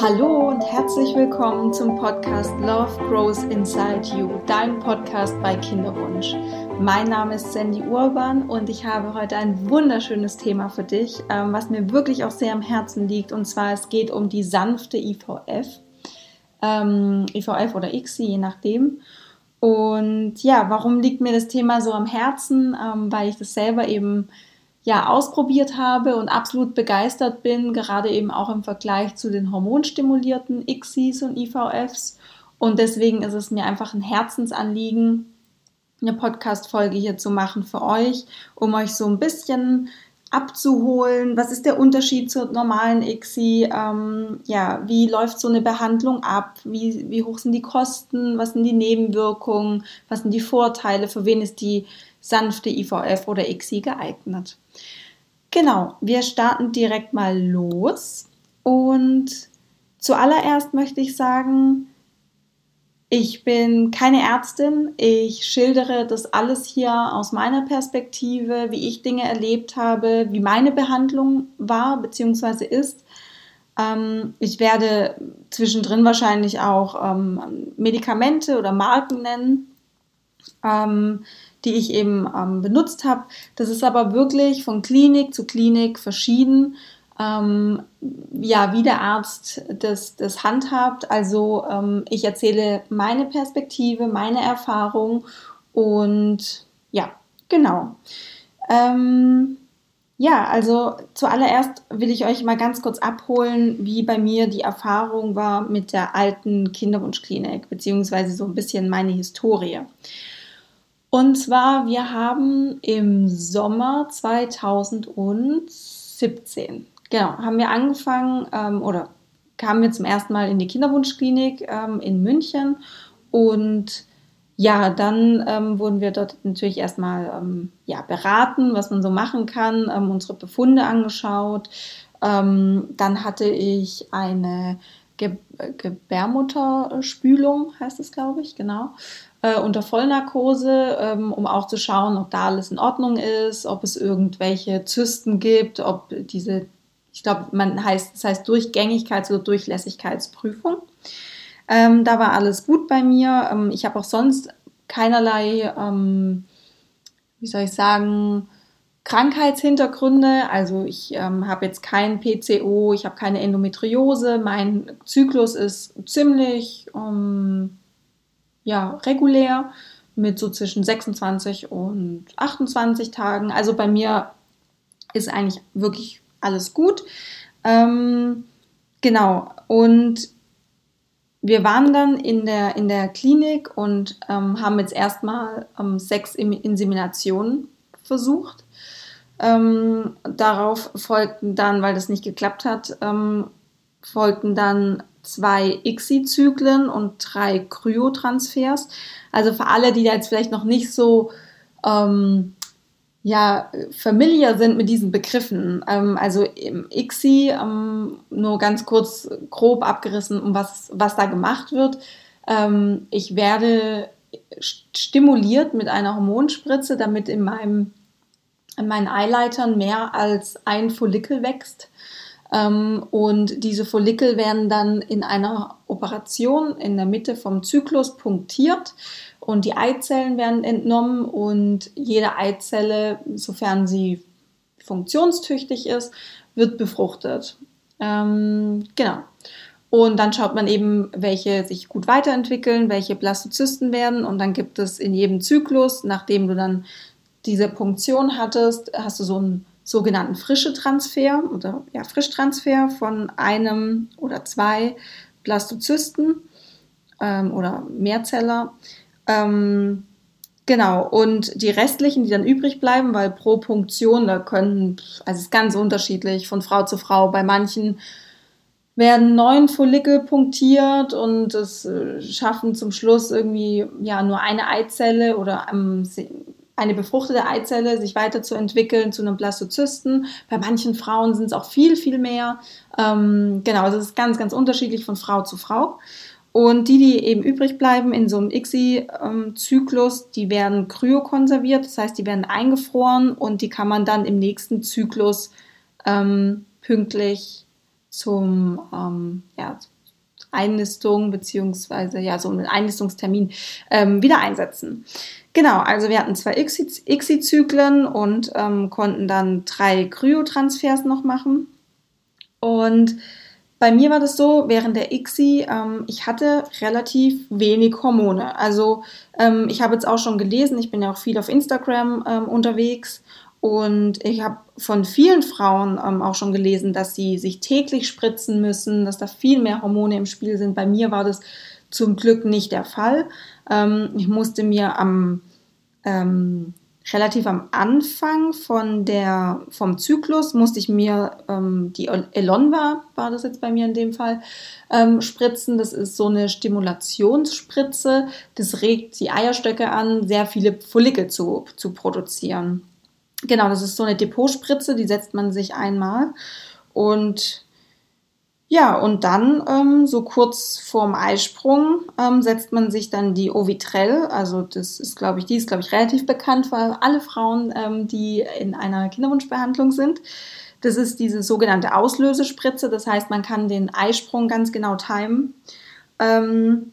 Hallo und herzlich willkommen zum Podcast Love Grows Inside You, dein Podcast bei Kinderwunsch. Mein Name ist Sandy Urban und ich habe heute ein wunderschönes Thema für dich, ähm, was mir wirklich auch sehr am Herzen liegt. Und zwar es geht um die sanfte IVF, ähm, IVF oder ICSI, je nachdem. Und ja, warum liegt mir das Thema so am Herzen? Ähm, weil ich das selber eben ja ausprobiert habe und absolut begeistert bin, gerade eben auch im Vergleich zu den hormonstimulierten ICSIs und IVFs. Und deswegen ist es mir einfach ein Herzensanliegen, eine Podcast-Folge hier zu machen für euch, um euch so ein bisschen abzuholen. Was ist der Unterschied zur normalen ICSI? Ähm, ja, wie läuft so eine Behandlung ab? Wie, wie hoch sind die Kosten? Was sind die Nebenwirkungen? Was sind die Vorteile? Für wen ist die sanfte IVF oder ICSI geeignet? Genau, wir starten direkt mal los. Und zuallererst möchte ich sagen, ich bin keine Ärztin. Ich schildere das alles hier aus meiner Perspektive, wie ich Dinge erlebt habe, wie meine Behandlung war bzw. ist. Ähm, ich werde zwischendrin wahrscheinlich auch ähm, Medikamente oder Marken nennen. Die ich eben ähm, benutzt habe. Das ist aber wirklich von Klinik zu Klinik verschieden. Ähm, ja, wie der Arzt das, das handhabt. Also ähm, ich erzähle meine Perspektive, meine Erfahrung und ja, genau. Ähm, ja, also zuallererst will ich euch mal ganz kurz abholen, wie bei mir die Erfahrung war mit der alten Kinderwunschklinik, beziehungsweise so ein bisschen meine Historie. Und zwar, wir haben im Sommer 2017, genau, haben wir angefangen ähm, oder kamen wir zum ersten Mal in die Kinderwunschklinik ähm, in München und ja, dann ähm, wurden wir dort natürlich erstmal ähm, ja, beraten, was man so machen kann, ähm, unsere Befunde angeschaut. Ähm, dann hatte ich eine Ge Gebärmutterspülung, heißt es, glaube ich, genau äh, unter Vollnarkose, ähm, um auch zu schauen, ob da alles in Ordnung ist, ob es irgendwelche Zysten gibt, ob diese, ich glaube, man heißt, das heißt Durchgängigkeits- oder Durchlässigkeitsprüfung. Ähm, da war alles gut bei mir. Ähm, ich habe auch sonst keinerlei, ähm, wie soll ich sagen, Krankheitshintergründe. Also ich ähm, habe jetzt kein PCO, ich habe keine Endometriose. Mein Zyklus ist ziemlich ähm, ja, regulär mit so zwischen 26 und 28 Tagen. Also bei mir ist eigentlich wirklich alles gut. Ähm, genau. Und wir waren dann in der, in der Klinik und ähm, haben jetzt erstmal ähm, sechs Inseminationen versucht. Ähm, darauf folgten dann, weil das nicht geklappt hat, ähm, folgten dann zwei ICSI-Zyklen und drei Kryotransfers. Also für alle, die da jetzt vielleicht noch nicht so ähm, ja, familiar sind mit diesen Begriffen. Ähm, also im ICSI, ähm, nur ganz kurz grob abgerissen, um was, was da gemacht wird. Ähm, ich werde stimuliert mit einer Hormonspritze, damit in meinem in meinen Eileitern mehr als ein Follikel wächst. Ähm, und diese Follikel werden dann in einer Operation in der Mitte vom Zyklus punktiert und die Eizellen werden entnommen und jede Eizelle, sofern sie funktionstüchtig ist, wird befruchtet. Ähm, genau. Und dann schaut man eben, welche sich gut weiterentwickeln, welche Blastozysten werden. Und dann gibt es in jedem Zyklus, nachdem du dann diese Punktion hattest, hast du so ein sogenannten frische Transfer oder ja, Frischtransfer von einem oder zwei Blastozysten ähm, oder Mehrzeller. Ähm, genau, und die restlichen, die dann übrig bleiben, weil pro Punktion, da können, also es ist ganz unterschiedlich von Frau zu Frau. Bei manchen werden neun Follikel punktiert und es äh, schaffen zum Schluss irgendwie ja nur eine Eizelle oder ähm, eine befruchtete Eizelle sich weiterzuentwickeln zu einem Blastozysten. Bei manchen Frauen sind es auch viel, viel mehr. Ähm, genau, also es ist ganz, ganz unterschiedlich von Frau zu Frau. Und die, die eben übrig bleiben in so einem ICSI-Zyklus, die werden kryokonserviert, das heißt, die werden eingefroren und die kann man dann im nächsten Zyklus ähm, pünktlich zum ähm, ja, Einnistung beziehungsweise ja so einen Einnistungstermin ähm, wieder einsetzen. Genau, also wir hatten zwei ICSI-Zyklen und ähm, konnten dann drei Kryotransfers noch machen. Und bei mir war das so, während der ICSI, ähm, ich hatte relativ wenig Hormone. Also ähm, ich habe jetzt auch schon gelesen, ich bin ja auch viel auf Instagram ähm, unterwegs und ich habe von vielen Frauen ähm, auch schon gelesen, dass sie sich täglich spritzen müssen, dass da viel mehr Hormone im Spiel sind. Bei mir war das zum Glück nicht der Fall. Ähm, ich musste mir am ähm, relativ am Anfang von der, vom Zyklus musste ich mir ähm, die Elonva, war das jetzt bei mir in dem Fall, ähm, spritzen. Das ist so eine Stimulationsspritze. Das regt die Eierstöcke an, sehr viele Follikel zu, zu produzieren. Genau, das ist so eine Depotspritze, die setzt man sich einmal. Und ja, und dann ähm, so kurz vorm Eisprung ähm, setzt man sich dann die Ovitrell. Also das ist, glaube ich, die ist, glaube ich, relativ bekannt für alle Frauen, ähm, die in einer Kinderwunschbehandlung sind. Das ist diese sogenannte Auslösespritze. Das heißt, man kann den Eisprung ganz genau timen. Ähm,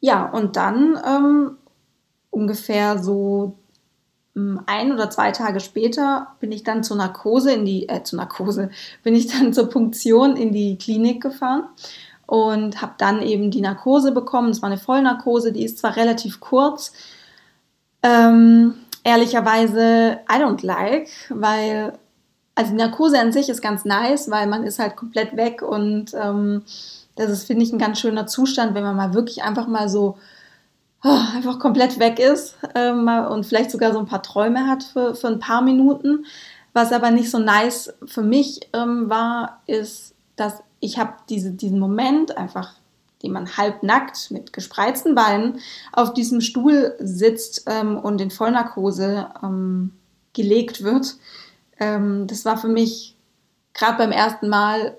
ja, und dann ähm, ungefähr so ein oder zwei Tage später bin ich dann zur Narkose in die, äh, zur Narkose, bin ich dann zur Punktion in die Klinik gefahren und habe dann eben die Narkose bekommen. Es war eine Vollnarkose, die ist zwar relativ kurz, ähm, ehrlicherweise I don't like, weil also die Narkose an sich ist ganz nice, weil man ist halt komplett weg und ähm, das ist, finde ich, ein ganz schöner Zustand, wenn man mal wirklich einfach mal so einfach komplett weg ist ähm, und vielleicht sogar so ein paar Träume hat für, für ein paar Minuten. Was aber nicht so nice für mich ähm, war, ist, dass ich habe diese, diesen Moment einfach, den man halbnackt mit gespreizten Beinen auf diesem Stuhl sitzt ähm, und in Vollnarkose ähm, gelegt wird. Ähm, das war für mich gerade beim ersten Mal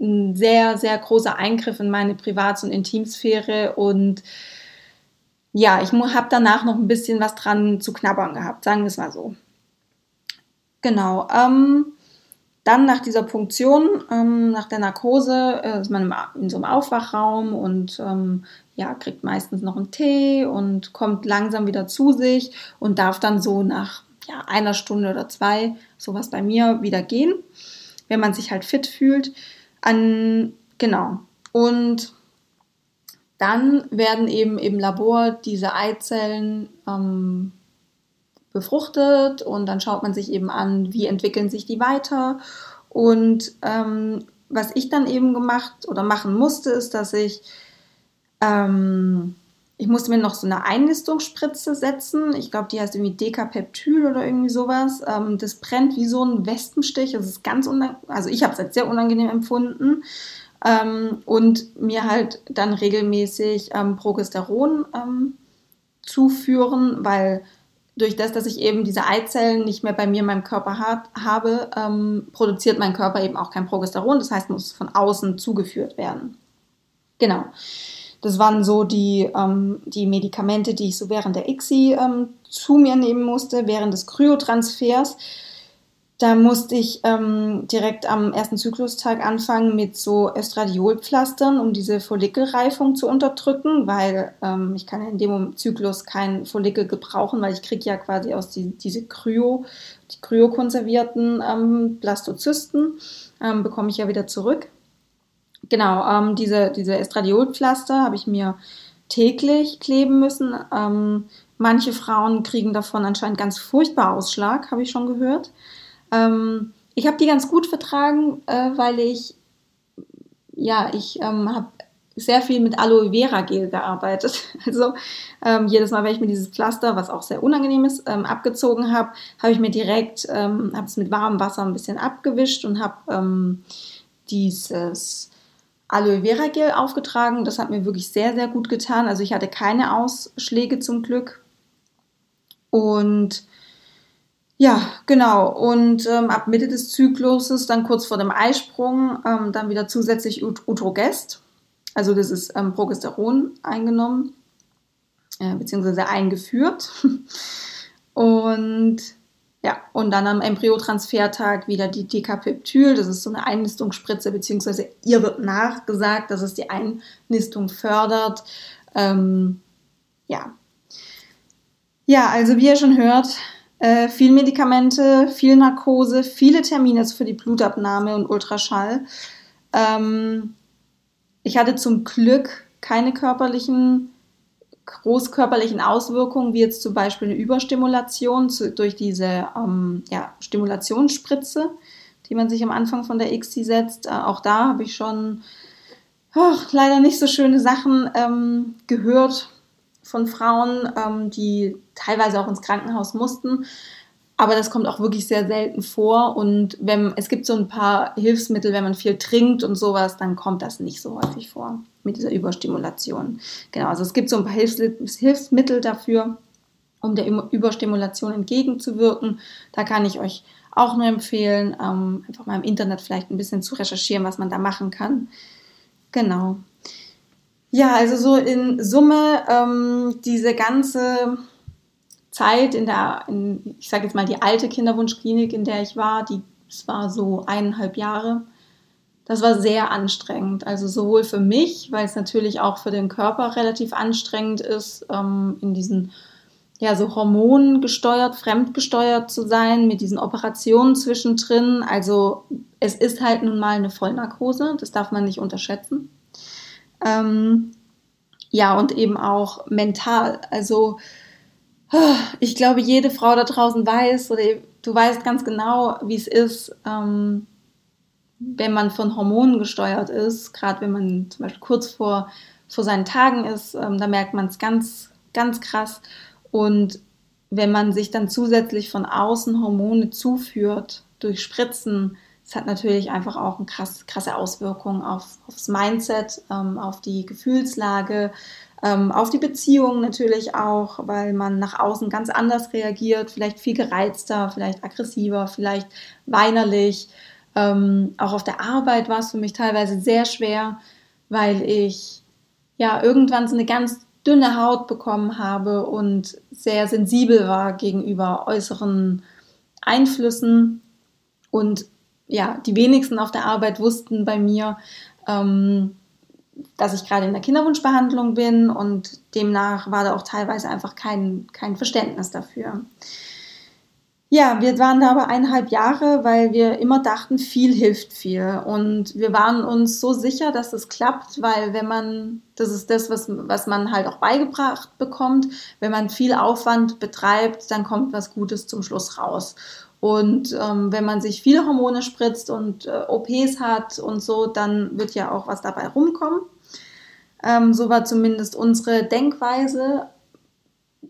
ein sehr, sehr großer Eingriff in meine Privats- und Intimsphäre und ja, ich habe danach noch ein bisschen was dran zu knabbern gehabt, sagen wir es mal so. Genau. Ähm, dann nach dieser Punktion, ähm, nach der Narkose, äh, ist man in so einem Aufwachraum und ähm, ja, kriegt meistens noch einen Tee und kommt langsam wieder zu sich und darf dann so nach ja, einer Stunde oder zwei, sowas bei mir, wieder gehen, wenn man sich halt fit fühlt. An, genau. Und dann werden eben im Labor diese Eizellen ähm, befruchtet und dann schaut man sich eben an, wie entwickeln sich die weiter. Und ähm, was ich dann eben gemacht oder machen musste, ist, dass ich, ähm, ich musste mir noch so eine Einnistungsspritze setzen. Ich glaube, die heißt irgendwie Decapeptyl oder irgendwie sowas. Ähm, das brennt wie so ein Wespenstich. Das ist ganz unangenehm. Also ich habe es als sehr unangenehm empfunden ähm, und mir halt dann regelmäßig ähm, Progesteron ähm, zuführen, weil durch das, dass ich eben diese Eizellen nicht mehr bei mir in meinem Körper hat, habe, ähm, produziert mein Körper eben auch kein Progesteron. Das heißt, muss von außen zugeführt werden. Genau. Das waren so die, ähm, die Medikamente, die ich so während der ICSI ähm, zu mir nehmen musste, während des Kryotransfers. Da musste ich ähm, direkt am ersten Zyklustag anfangen mit so Östradiolpflastern, um diese Follikelreifung zu unterdrücken, weil ähm, ich kann in dem Zyklus kein Follikel gebrauchen, weil ich kriege ja quasi aus die, diese Kryo, die kryokonservierten ähm, Blastozysten, ähm, bekomme ich ja wieder zurück. Genau, ähm, diese, diese Estradiolpflaster habe ich mir täglich kleben müssen. Ähm, manche Frauen kriegen davon anscheinend ganz furchtbar Ausschlag, habe ich schon gehört. Ähm, ich habe die ganz gut vertragen, äh, weil ich, ja, ich ähm, habe sehr viel mit Aloe Vera Gel gearbeitet. Also ähm, jedes Mal, wenn ich mir dieses Pflaster, was auch sehr unangenehm ist, ähm, abgezogen habe, habe ich mir direkt, ähm, habe es mit warmem Wasser ein bisschen abgewischt und habe ähm, dieses Aloe Vera Gel aufgetragen. Das hat mir wirklich sehr, sehr gut getan. Also ich hatte keine Ausschläge zum Glück. Und ja, genau. Und ähm, ab Mitte des Zykluses, dann kurz vor dem Eisprung, ähm, dann wieder zusätzlich Ut Utrogest. Also das ist ähm, Progesteron eingenommen, äh, beziehungsweise eingeführt. Und ja, und dann am Embryotransfertag wieder die Decapeptyl, das ist so eine Einnistungsspritze, beziehungsweise ihr wird nachgesagt, dass es die Einnistung fördert. Ähm, ja. Ja, also wie ihr schon hört, äh, viel Medikamente, viel Narkose, viele Termine für die Blutabnahme und Ultraschall. Ähm, ich hatte zum Glück keine körperlichen, großkörperlichen Auswirkungen, wie jetzt zum Beispiel eine Überstimulation zu, durch diese ähm, ja, Stimulationsspritze, die man sich am Anfang von der XC setzt. Äh, auch da habe ich schon oh, leider nicht so schöne Sachen ähm, gehört von Frauen, ähm, die teilweise auch ins Krankenhaus mussten. Aber das kommt auch wirklich sehr selten vor. Und wenn, es gibt so ein paar Hilfsmittel, wenn man viel trinkt und sowas, dann kommt das nicht so häufig vor mit dieser Überstimulation. Genau, also es gibt so ein paar Hilfs Hilfsmittel dafür, um der Überstimulation entgegenzuwirken. Da kann ich euch auch nur empfehlen, ähm, einfach mal im Internet vielleicht ein bisschen zu recherchieren, was man da machen kann. Genau. Ja, also so in Summe ähm, diese ganze Zeit in der, in, ich sage jetzt mal die alte Kinderwunschklinik, in der ich war, die es war so eineinhalb Jahre. Das war sehr anstrengend. Also sowohl für mich, weil es natürlich auch für den Körper relativ anstrengend ist, ähm, in diesen ja so hormongesteuert, fremdgesteuert zu sein, mit diesen Operationen zwischendrin. Also es ist halt nun mal eine Vollnarkose, das darf man nicht unterschätzen. Ähm, ja, und eben auch mental. Also ich glaube, jede Frau da draußen weiß oder du weißt ganz genau, wie es ist, ähm, wenn man von Hormonen gesteuert ist, gerade wenn man zum Beispiel kurz vor, vor seinen Tagen ist, ähm, da merkt man es ganz, ganz krass. Und wenn man sich dann zusätzlich von außen Hormone zuführt durch Spritzen, es hat natürlich einfach auch eine krass, krasse Auswirkung auf, aufs Mindset, ähm, auf die Gefühlslage, ähm, auf die Beziehung natürlich auch, weil man nach außen ganz anders reagiert, vielleicht viel gereizter, vielleicht aggressiver, vielleicht weinerlich. Ähm, auch auf der Arbeit war es für mich teilweise sehr schwer, weil ich ja irgendwann so eine ganz dünne Haut bekommen habe und sehr sensibel war gegenüber äußeren Einflüssen und ja, die wenigsten auf der Arbeit wussten bei mir, ähm, dass ich gerade in der Kinderwunschbehandlung bin und demnach war da auch teilweise einfach kein, kein Verständnis dafür. Ja, wir waren da aber eineinhalb Jahre, weil wir immer dachten, viel hilft viel. Und wir waren uns so sicher, dass es klappt, weil wenn man, das ist das, was, was man halt auch beigebracht bekommt, wenn man viel Aufwand betreibt, dann kommt was Gutes zum Schluss raus. Und ähm, wenn man sich viele Hormone spritzt und äh, OPs hat und so, dann wird ja auch was dabei rumkommen. Ähm, so war zumindest unsere Denkweise.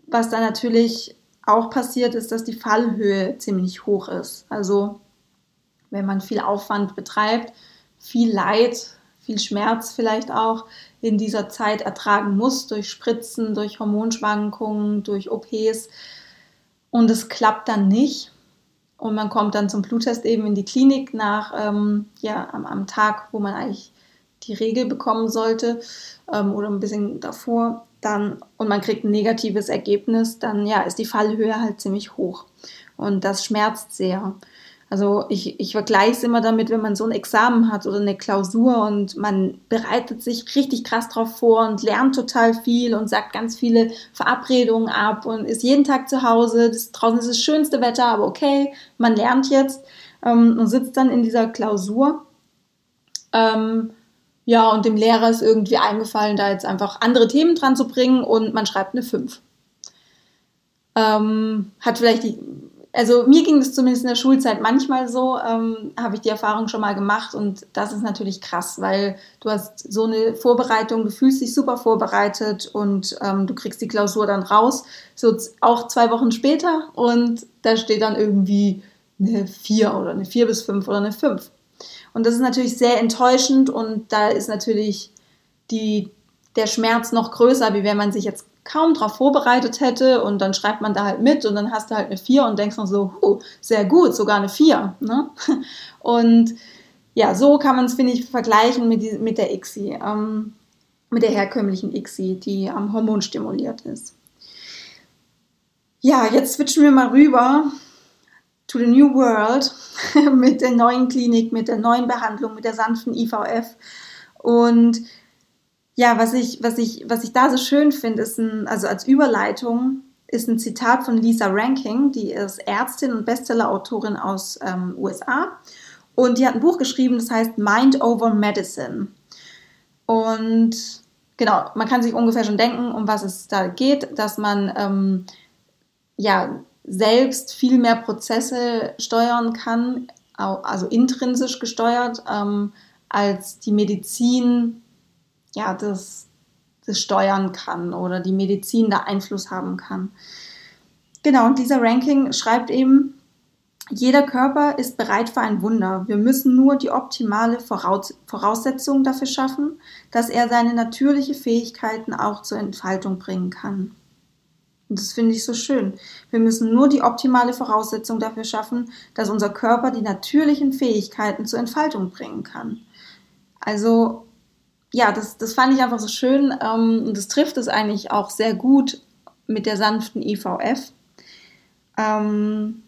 Was da natürlich auch passiert, ist, dass die Fallhöhe ziemlich hoch ist. Also wenn man viel Aufwand betreibt, viel Leid, viel Schmerz vielleicht auch in dieser Zeit ertragen muss durch Spritzen, durch Hormonschwankungen, durch OPs und es klappt dann nicht, und man kommt dann zum Bluttest eben in die Klinik nach, ähm, ja, am, am, Tag, wo man eigentlich die Regel bekommen sollte ähm, oder ein bisschen davor. Dann, und man kriegt ein negatives Ergebnis, dann ja, ist die Fallhöhe halt ziemlich hoch. Und das schmerzt sehr. Also ich, ich vergleiche es immer damit, wenn man so ein Examen hat oder eine Klausur und man bereitet sich richtig krass drauf vor und lernt total viel und sagt ganz viele Verabredungen ab und ist jeden Tag zu Hause. Das, draußen ist das schönste Wetter, aber okay, man lernt jetzt ähm, und sitzt dann in dieser Klausur. Ähm, ja, und dem Lehrer ist irgendwie eingefallen, da jetzt einfach andere Themen dran zu bringen und man schreibt eine 5. Ähm, hat vielleicht die, also mir ging es zumindest in der Schulzeit manchmal so, ähm, habe ich die Erfahrung schon mal gemacht und das ist natürlich krass, weil du hast so eine Vorbereitung, du fühlst dich super vorbereitet und ähm, du kriegst die Klausur dann raus, so auch zwei Wochen später und da steht dann irgendwie eine 4 oder eine 4 bis 5 oder eine 5. Und das ist natürlich sehr enttäuschend und da ist natürlich die, der Schmerz noch größer, wie wenn man sich jetzt kaum darauf vorbereitet hätte und dann schreibt man da halt mit und dann hast du halt eine 4 und denkst dann so, huh, sehr gut, sogar eine 4. Ne? Und ja, so kann man es, finde ich, vergleichen mit, die, mit der ICSI, ähm, mit der herkömmlichen ICSI, die am Hormon stimuliert ist. Ja, jetzt switchen wir mal rüber to the new world mit der neuen Klinik, mit der neuen Behandlung, mit der sanften IVF. Und ja, was ich, was ich, was ich da so schön finde, ist ein, also als Überleitung, ist ein Zitat von Lisa Ranking, die ist Ärztin und Bestsellerautorin aus ähm, USA. Und die hat ein Buch geschrieben, das heißt Mind Over Medicine. Und genau, man kann sich ungefähr schon denken, um was es da geht, dass man ähm, ja selbst viel mehr Prozesse steuern kann, also intrinsisch gesteuert, ähm, als die Medizin ja das, das steuern kann oder die Medizin da Einfluss haben kann. Genau, und dieser Ranking schreibt eben, jeder Körper ist bereit für ein Wunder. Wir müssen nur die optimale Voraus Voraussetzung dafür schaffen, dass er seine natürlichen Fähigkeiten auch zur Entfaltung bringen kann. Und das finde ich so schön. Wir müssen nur die optimale Voraussetzung dafür schaffen, dass unser Körper die natürlichen Fähigkeiten zur Entfaltung bringen kann. Also, ja, das, das fand ich einfach so schön ähm, und das trifft es eigentlich auch sehr gut mit der sanften IVF. Ähm,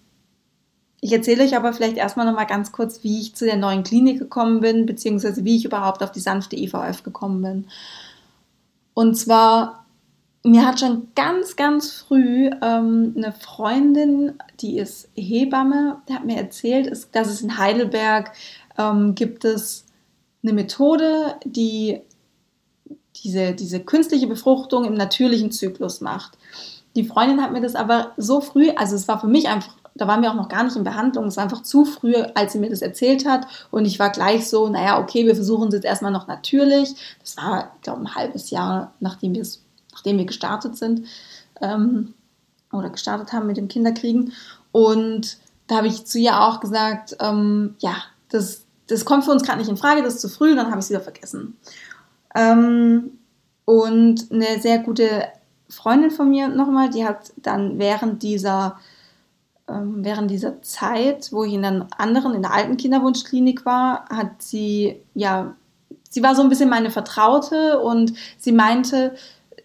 ich erzähle euch aber vielleicht erstmal noch mal ganz kurz, wie ich zu der neuen Klinik gekommen bin, beziehungsweise wie ich überhaupt auf die sanfte IVF gekommen bin. Und zwar, mir hat schon ganz, ganz früh ähm, eine Freundin, die ist Hebamme, die hat mir erzählt, dass es in Heidelberg ähm, gibt es eine Methode, die diese, diese künstliche Befruchtung im natürlichen Zyklus macht. Die Freundin hat mir das aber so früh, also es war für mich einfach da waren wir auch noch gar nicht in Behandlung. Es war einfach zu früh, als sie mir das erzählt hat. Und ich war gleich so, naja, okay, wir versuchen es jetzt erstmal noch natürlich. Das war, ich glaube, ein halbes Jahr, nachdem, nachdem wir gestartet sind ähm, oder gestartet haben mit dem Kinderkriegen. Und da habe ich zu ihr auch gesagt, ähm, ja, das, das kommt für uns gerade nicht in Frage, das ist zu früh. Dann habe ich es wieder vergessen. Ähm, und eine sehr gute Freundin von mir nochmal, die hat dann während dieser ähm, während dieser Zeit, wo ich in einer anderen, in der alten Kinderwunschklinik war, hat sie, ja, sie war so ein bisschen meine Vertraute und sie meinte,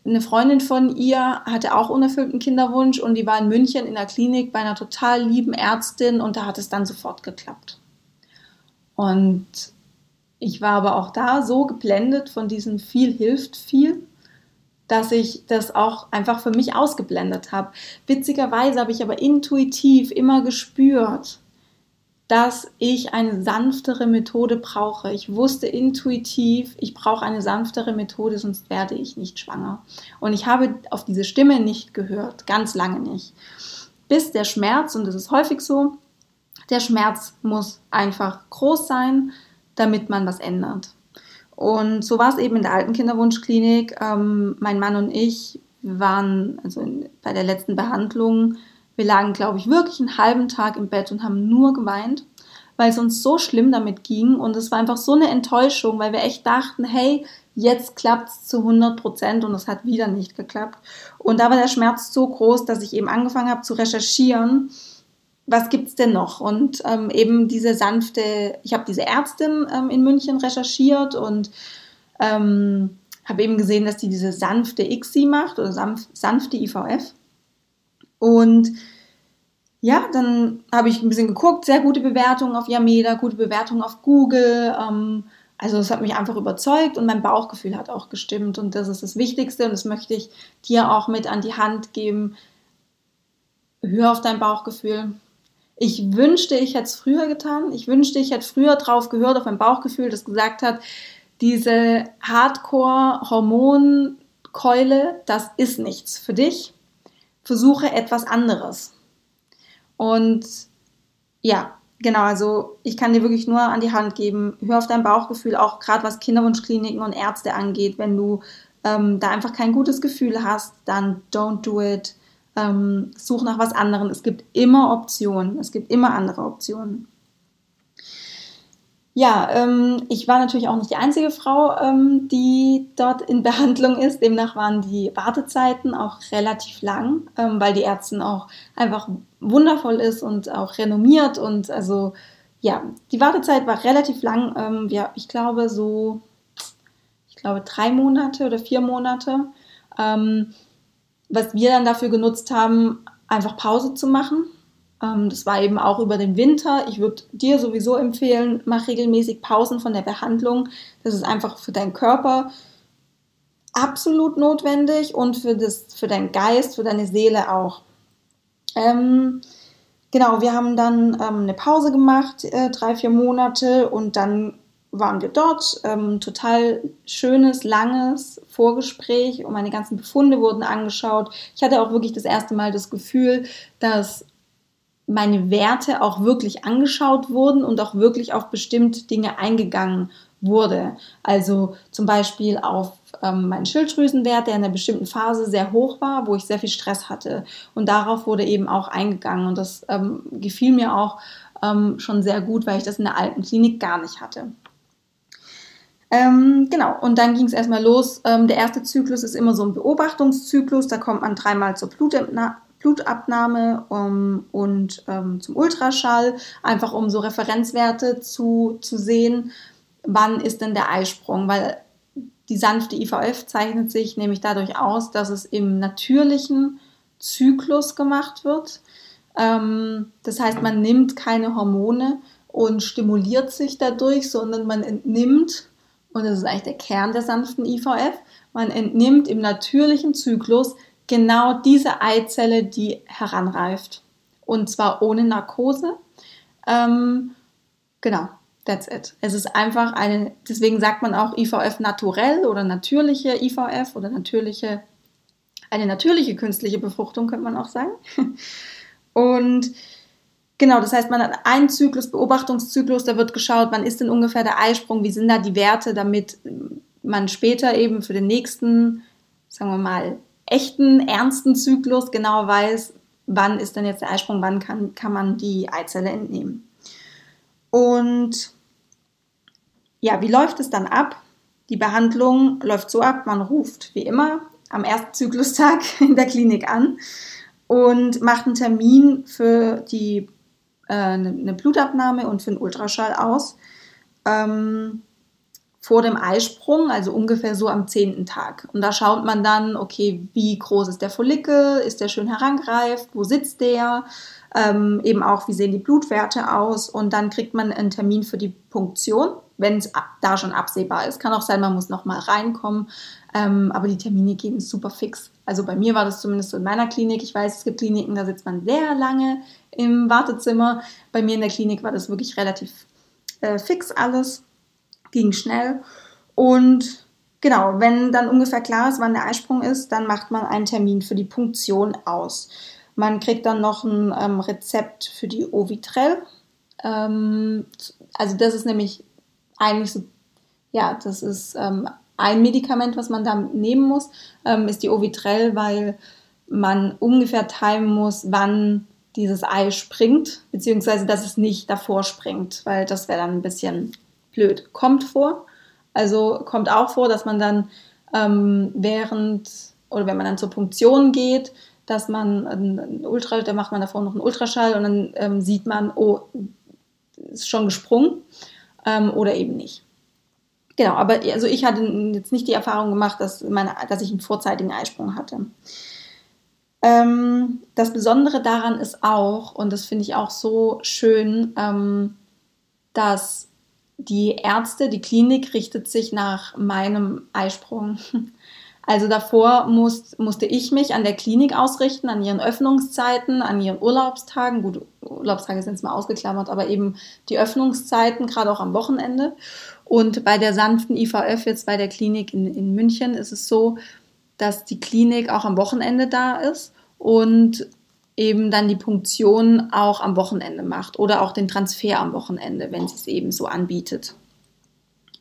eine Freundin von ihr hatte auch unerfüllten Kinderwunsch und die war in München in der Klinik bei einer total lieben Ärztin und da hat es dann sofort geklappt. Und ich war aber auch da so geblendet von diesem viel hilft viel, dass ich das auch einfach für mich ausgeblendet habe. Witzigerweise habe ich aber intuitiv immer gespürt, dass ich eine sanftere Methode brauche. Ich wusste intuitiv, ich brauche eine sanftere Methode, sonst werde ich nicht schwanger. Und ich habe auf diese Stimme nicht gehört, ganz lange nicht. Bis der Schmerz, und das ist häufig so, der Schmerz muss einfach groß sein, damit man was ändert. Und so war es eben in der alten Kinderwunschklinik. Ähm, mein Mann und ich waren also in, bei der letzten Behandlung, wir lagen, glaube ich, wirklich einen halben Tag im Bett und haben nur geweint, weil es uns so schlimm damit ging. Und es war einfach so eine Enttäuschung, weil wir echt dachten, hey, jetzt klappt es zu 100 Prozent und es hat wieder nicht geklappt. Und da war der Schmerz so groß, dass ich eben angefangen habe zu recherchieren was gibt's denn noch? Und ähm, eben diese sanfte, ich habe diese Ärztin ähm, in München recherchiert und ähm, habe eben gesehen, dass die diese sanfte ICSI macht oder sanf sanfte IVF. Und ja, dann habe ich ein bisschen geguckt, sehr gute Bewertungen auf Yameda, gute Bewertungen auf Google. Ähm, also es hat mich einfach überzeugt und mein Bauchgefühl hat auch gestimmt und das ist das Wichtigste und das möchte ich dir auch mit an die Hand geben. Hör auf dein Bauchgefühl, ich wünschte, ich hätte es früher getan. Ich wünschte, ich hätte früher drauf gehört, auf mein Bauchgefühl, das gesagt hat, diese Hardcore-Hormonkeule, das ist nichts für dich. Versuche etwas anderes. Und ja, genau, also ich kann dir wirklich nur an die Hand geben, hör auf dein Bauchgefühl, auch gerade was Kinderwunschkliniken und Ärzte angeht. Wenn du ähm, da einfach kein gutes Gefühl hast, dann don't do it ähm, such nach was anderem. Es gibt immer Optionen. Es gibt immer andere Optionen. Ja, ähm, ich war natürlich auch nicht die einzige Frau, ähm, die dort in Behandlung ist. Demnach waren die Wartezeiten auch relativ lang, ähm, weil die Ärztin auch einfach wundervoll ist und auch renommiert. Und also ja, die Wartezeit war relativ lang. Ähm, ja, ich glaube so, ich glaube drei Monate oder vier Monate. Was wir dann dafür genutzt haben, einfach Pause zu machen. Ähm, das war eben auch über den Winter. Ich würde dir sowieso empfehlen, mach regelmäßig Pausen von der Behandlung. Das ist einfach für deinen Körper absolut notwendig und für, das, für deinen Geist, für deine Seele auch. Ähm, genau, wir haben dann ähm, eine Pause gemacht, äh, drei, vier Monate und dann waren wir dort. Ähm, total schönes, langes Vorgespräch und meine ganzen Befunde wurden angeschaut. Ich hatte auch wirklich das erste Mal das Gefühl, dass meine Werte auch wirklich angeschaut wurden und auch wirklich auf bestimmte Dinge eingegangen wurde. Also zum Beispiel auf ähm, meinen Schilddrüsenwert, der in einer bestimmten Phase sehr hoch war, wo ich sehr viel Stress hatte. Und darauf wurde eben auch eingegangen. Und das ähm, gefiel mir auch ähm, schon sehr gut, weil ich das in der alten Klinik gar nicht hatte. Ähm, genau, und dann ging es erstmal los. Ähm, der erste Zyklus ist immer so ein Beobachtungszyklus. Da kommt man dreimal zur Blutabnahme. Blutabnahme um, und ähm, zum Ultraschall, einfach um so Referenzwerte zu, zu sehen, wann ist denn der Eisprung, weil die sanfte IVF zeichnet sich nämlich dadurch aus, dass es im natürlichen Zyklus gemacht wird. Ähm, das heißt, man nimmt keine Hormone und stimuliert sich dadurch, sondern man entnimmt und das ist eigentlich der Kern der sanften IVF, man entnimmt im natürlichen Zyklus genau diese Eizelle, die heranreift. Und zwar ohne Narkose. Ähm, genau, that's it. Es ist einfach eine, deswegen sagt man auch IVF naturell oder natürliche IVF oder natürliche, eine natürliche künstliche Befruchtung, könnte man auch sagen. Und Genau, das heißt, man hat einen Zyklus, Beobachtungszyklus, da wird geschaut, wann ist denn ungefähr der Eisprung, wie sind da die Werte, damit man später eben für den nächsten, sagen wir mal, echten, ernsten Zyklus genau weiß, wann ist denn jetzt der Eisprung, wann kann, kann man die Eizelle entnehmen. Und ja, wie läuft es dann ab? Die Behandlung läuft so ab, man ruft wie immer am ersten Zyklustag in der Klinik an und macht einen Termin für die äh, eine Blutabnahme und für einen Ultraschall aus. Ähm, vor dem Eisprung, also ungefähr so am zehnten Tag. Und da schaut man dann, okay, wie groß ist der Follikel, ist der schön herangereift, wo sitzt der, ähm, eben auch, wie sehen die Blutwerte aus und dann kriegt man einen Termin für die Punktion, wenn es da schon absehbar ist. Kann auch sein, man muss nochmal reinkommen, ähm, aber die Termine gehen super fix. Also bei mir war das zumindest so in meiner Klinik. Ich weiß, es gibt Kliniken, da sitzt man sehr lange im Wartezimmer. Bei mir in der Klinik war das wirklich relativ äh, fix alles, ging schnell. Und genau, wenn dann ungefähr klar ist, wann der Eisprung ist, dann macht man einen Termin für die Punktion aus. Man kriegt dann noch ein ähm, Rezept für die Ovitrell. Ähm, also das ist nämlich eigentlich so, ja, das ist ähm, ein Medikament, was man da nehmen muss, ähm, ist die Ovitrell, weil man ungefähr timen muss, wann dieses Ei springt, beziehungsweise dass es nicht davor springt, weil das wäre dann ein bisschen blöd. Kommt vor, also kommt auch vor, dass man dann ähm, während oder wenn man dann zur Punktion geht, dass man ein Ultra, da macht man davor noch einen Ultraschall und dann ähm, sieht man, oh, ist schon gesprungen ähm, oder eben nicht. Genau, aber also ich hatte jetzt nicht die Erfahrung gemacht, dass, meine, dass ich einen vorzeitigen Eisprung hatte. Ähm, das Besondere daran ist auch, und das finde ich auch so schön, ähm, dass die Ärzte, die Klinik richtet sich nach meinem Eisprung. Also davor muss, musste ich mich an der Klinik ausrichten, an ihren Öffnungszeiten, an ihren Urlaubstagen. Gut, Urlaubstage sind es mal ausgeklammert, aber eben die Öffnungszeiten, gerade auch am Wochenende. Und bei der sanften IVF jetzt bei der Klinik in, in München ist es so, dass die Klinik auch am Wochenende da ist und eben dann die Punktion auch am Wochenende macht oder auch den Transfer am Wochenende, wenn sie es eben so anbietet.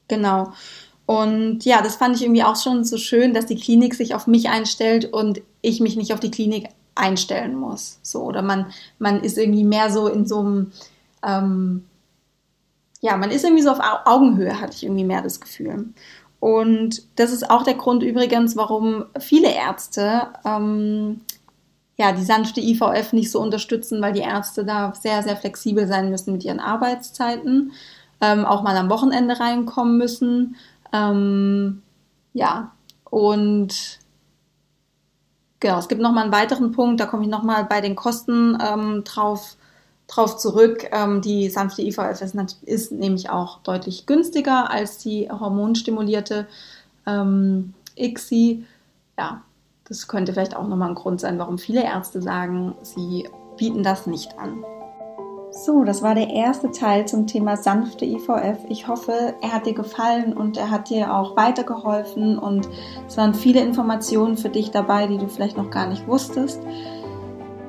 Genau. Und ja, das fand ich irgendwie auch schon so schön, dass die Klinik sich auf mich einstellt und ich mich nicht auf die Klinik einstellen muss. So, oder man, man ist irgendwie mehr so in so einem, ähm, ja, man ist irgendwie so auf Augenhöhe, hatte ich irgendwie mehr das Gefühl. Und das ist auch der Grund übrigens, warum viele Ärzte ähm, ja, die sanfte IVF nicht so unterstützen, weil die Ärzte da sehr, sehr flexibel sein müssen mit ihren Arbeitszeiten, ähm, auch mal am Wochenende reinkommen müssen. Ähm, ja, und genau, es gibt nochmal einen weiteren Punkt, da komme ich nochmal bei den Kosten ähm, drauf drauf zurück. Ähm, die sanfte IVF ist, ist, nämlich auch deutlich günstiger als die hormonstimulierte ähm, ICSI. Ja, das könnte vielleicht auch nochmal ein Grund sein, warum viele Ärzte sagen, sie bieten das nicht an. So, das war der erste Teil zum Thema sanfte IVF. Ich hoffe, er hat dir gefallen und er hat dir auch weitergeholfen und es waren viele Informationen für dich dabei, die du vielleicht noch gar nicht wusstest.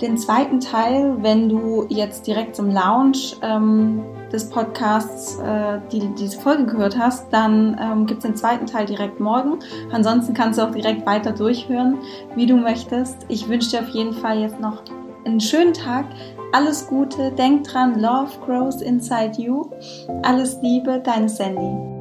Den zweiten Teil, wenn du jetzt direkt zum Launch ähm, des Podcasts äh, die, diese Folge gehört hast, dann ähm, gibt es den zweiten Teil direkt morgen. Ansonsten kannst du auch direkt weiter durchhören, wie du möchtest. Ich wünsche dir auf jeden Fall jetzt noch einen schönen Tag. Alles Gute, denk dran, Love grows inside you. Alles Liebe, deine Sandy.